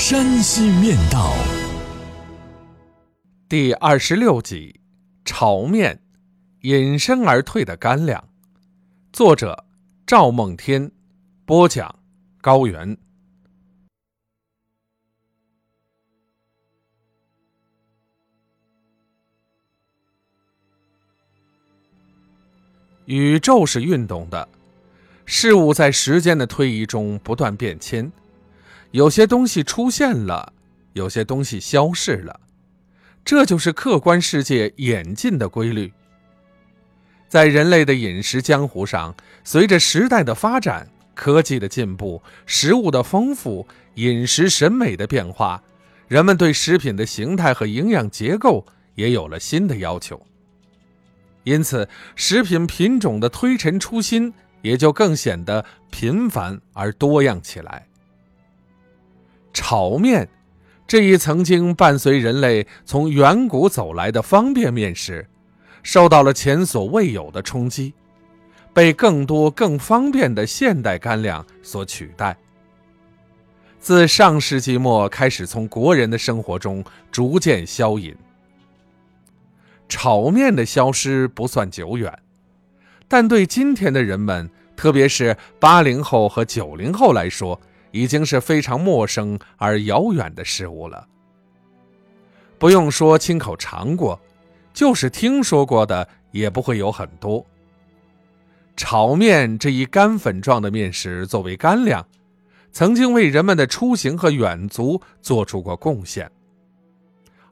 山西面道》第二十六集：炒面，隐身而退的干粮。作者：赵梦天，播讲：高原。宇宙是运动的，事物在时间的推移中不断变迁，有些东西出现了，有些东西消逝了，这就是客观世界演进的规律。在人类的饮食江湖上，随着时代的发展、科技的进步、食物的丰富、饮食审美的变化，人们对食品的形态和营养结构也有了新的要求。因此，食品品种的推陈出新也就更显得频繁而多样起来。炒面，这一曾经伴随人类从远古走来的方便面食，受到了前所未有的冲击，被更多更方便的现代干粮所取代。自上世纪末开始，从国人的生活中逐渐消隐。炒面的消失不算久远，但对今天的人们，特别是八零后和九零后来说，已经是非常陌生而遥远的事物了。不用说亲口尝过，就是听说过的也不会有很多。炒面这一干粉状的面食作为干粮，曾经为人们的出行和远足做出过贡献。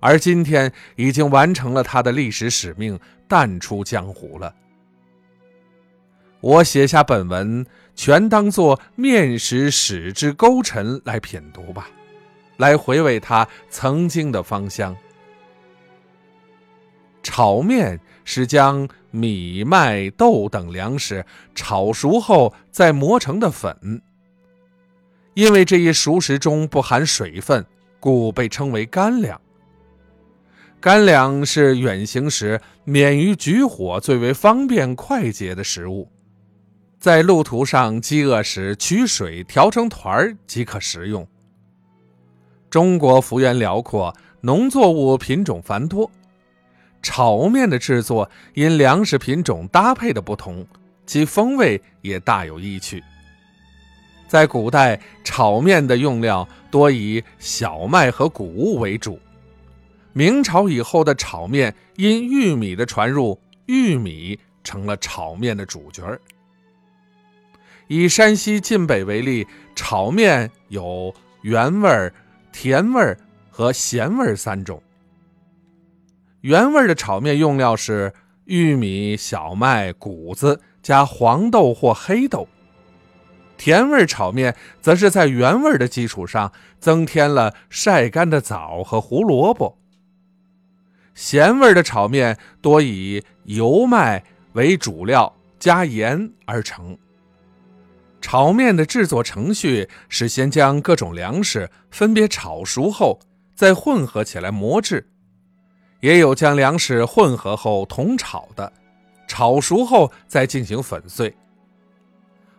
而今天已经完成了它的历史使命，淡出江湖了。我写下本文，全当作面食史之勾陈来品读吧，来回味它曾经的芳香。炒面是将米、麦、豆等粮食炒熟后再磨成的粉，因为这一熟食中不含水分，故被称为干粮。干粮是远行时免于举火最为方便快捷的食物，在路途上饥饿时取水调成团儿即可食用。中国幅员辽阔，农作物品种繁多，炒面的制作因粮食品种搭配的不同，其风味也大有异趣。在古代，炒面的用料多以小麦和谷物为主。明朝以后的炒面，因玉米的传入，玉米成了炒面的主角儿。以山西晋北为例，炒面有原味儿、甜味儿和咸味儿三种。原味儿的炒面用料是玉米、小麦、谷子加黄豆或黑豆；甜味儿炒面则是在原味儿的基础上增添了晒干的枣和胡萝卜。咸味儿的炒面多以油麦为主料，加盐而成。炒面的制作程序是先将各种粮食分别炒熟后，再混合起来磨制；也有将粮食混合后同炒的，炒熟后再进行粉碎。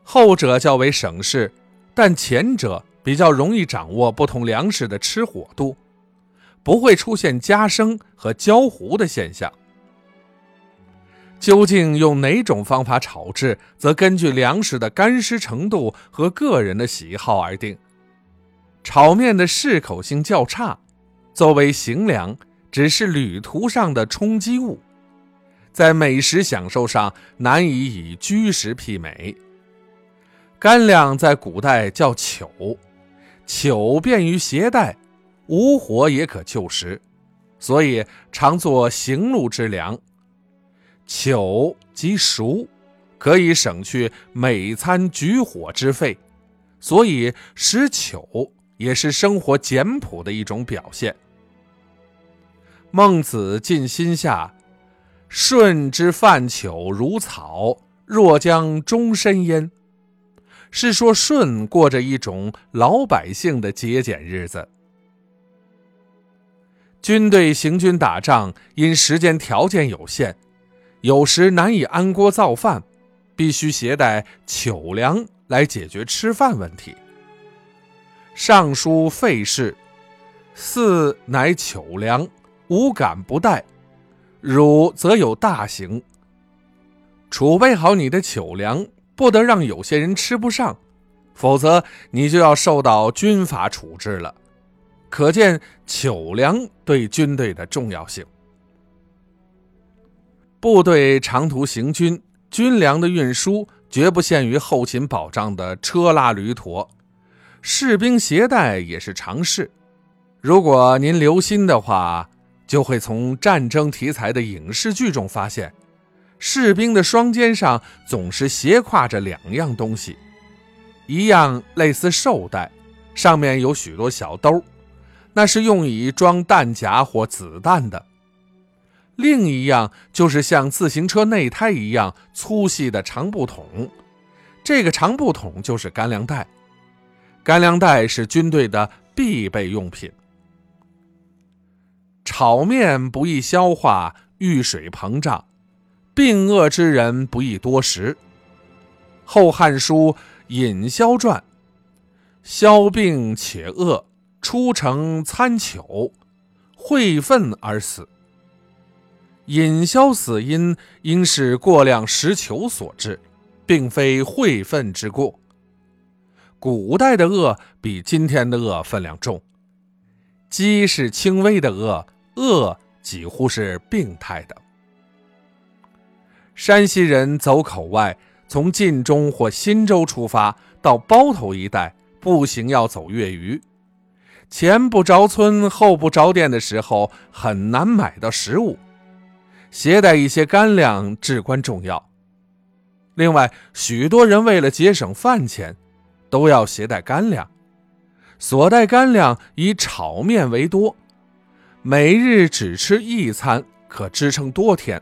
后者较为省事，但前者比较容易掌握不同粮食的吃火度。不会出现夹生和焦糊的现象。究竟用哪种方法炒制，则根据粮食的干湿程度和个人的喜好而定。炒面的适口性较差，作为行粮，只是旅途上的充饥物，在美食享受上难以以居食媲美。干粮在古代叫糗，糗便于携带。无火也可就食，所以常作行路之粮。糗即熟，可以省去每餐举火之费，所以食糗也是生活简朴的一种表现。孟子尽心下，舜之饭糗如草，若将终身焉。是说舜过着一种老百姓的节俭日子。军队行军打仗，因时间条件有限，有时难以安锅造饭，必须携带糗粮来解决吃饭问题。尚书费氏，四乃糗粮，无敢不带。汝则有大行，储备好你的糗粮。不得让有些人吃不上，否则你就要受到军法处置了。可见糗粮对军队的重要性。部队长途行军，军粮的运输绝不限于后勤保障的车拉驴驮，士兵携带也是常事。如果您留心的话，就会从战争题材的影视剧中发现。士兵的双肩上总是斜挎着两样东西，一样类似绶带，上面有许多小兜，那是用以装弹夹或子弹的；另一样就是像自行车内胎一样粗细的长布筒，这个长布筒就是干粮袋。干粮袋是军队的必备用品。炒面不易消化，遇水膨胀。病恶之人不宜多食。《后汉书·尹萧传》：萧病且恶，出城参糗，会愤而死。尹霄死因应是过量食糗所致，并非会愤之过。古代的恶比今天的恶分量重，饥是轻微的恶，恶几乎是病态的。山西人走口外，从晋中或忻州出发，到包头一带步行要走月余，前不着村后不着店的时候，很难买到食物，携带一些干粮至关重要。另外，许多人为了节省饭钱，都要携带干粮，所带干粮以炒面为多，每日只吃一餐，可支撑多天。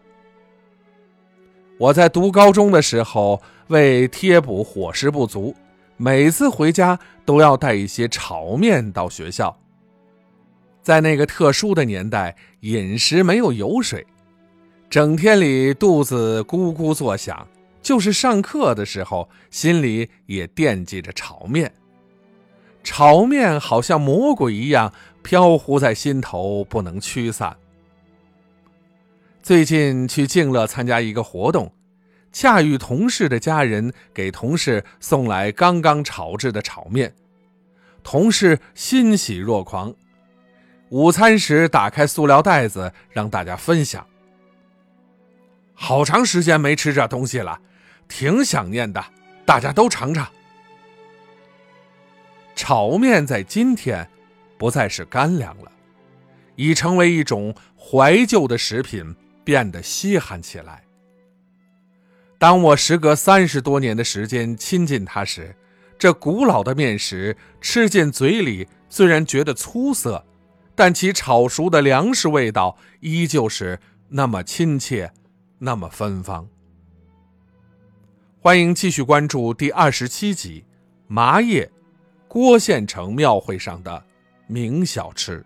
我在读高中的时候，为贴补伙食不足，每次回家都要带一些炒面到学校。在那个特殊的年代，饮食没有油水，整天里肚子咕咕作响，就是上课的时候，心里也惦记着炒面。炒面好像魔鬼一样飘忽在心头，不能驱散。最近去静乐参加一个活动，恰遇同事的家人给同事送来刚刚炒制的炒面，同事欣喜若狂。午餐时打开塑料袋子让大家分享。好长时间没吃这东西了，挺想念的，大家都尝尝。炒面在今天不再是干粮了，已成为一种怀旧的食品。变得稀罕起来。当我时隔三十多年的时间亲近它时，这古老的面食吃进嘴里，虽然觉得粗涩，但其炒熟的粮食味道依旧是那么亲切，那么芬芳。欢迎继续关注第二十七集《麻叶》，郭县城庙会上的名小吃。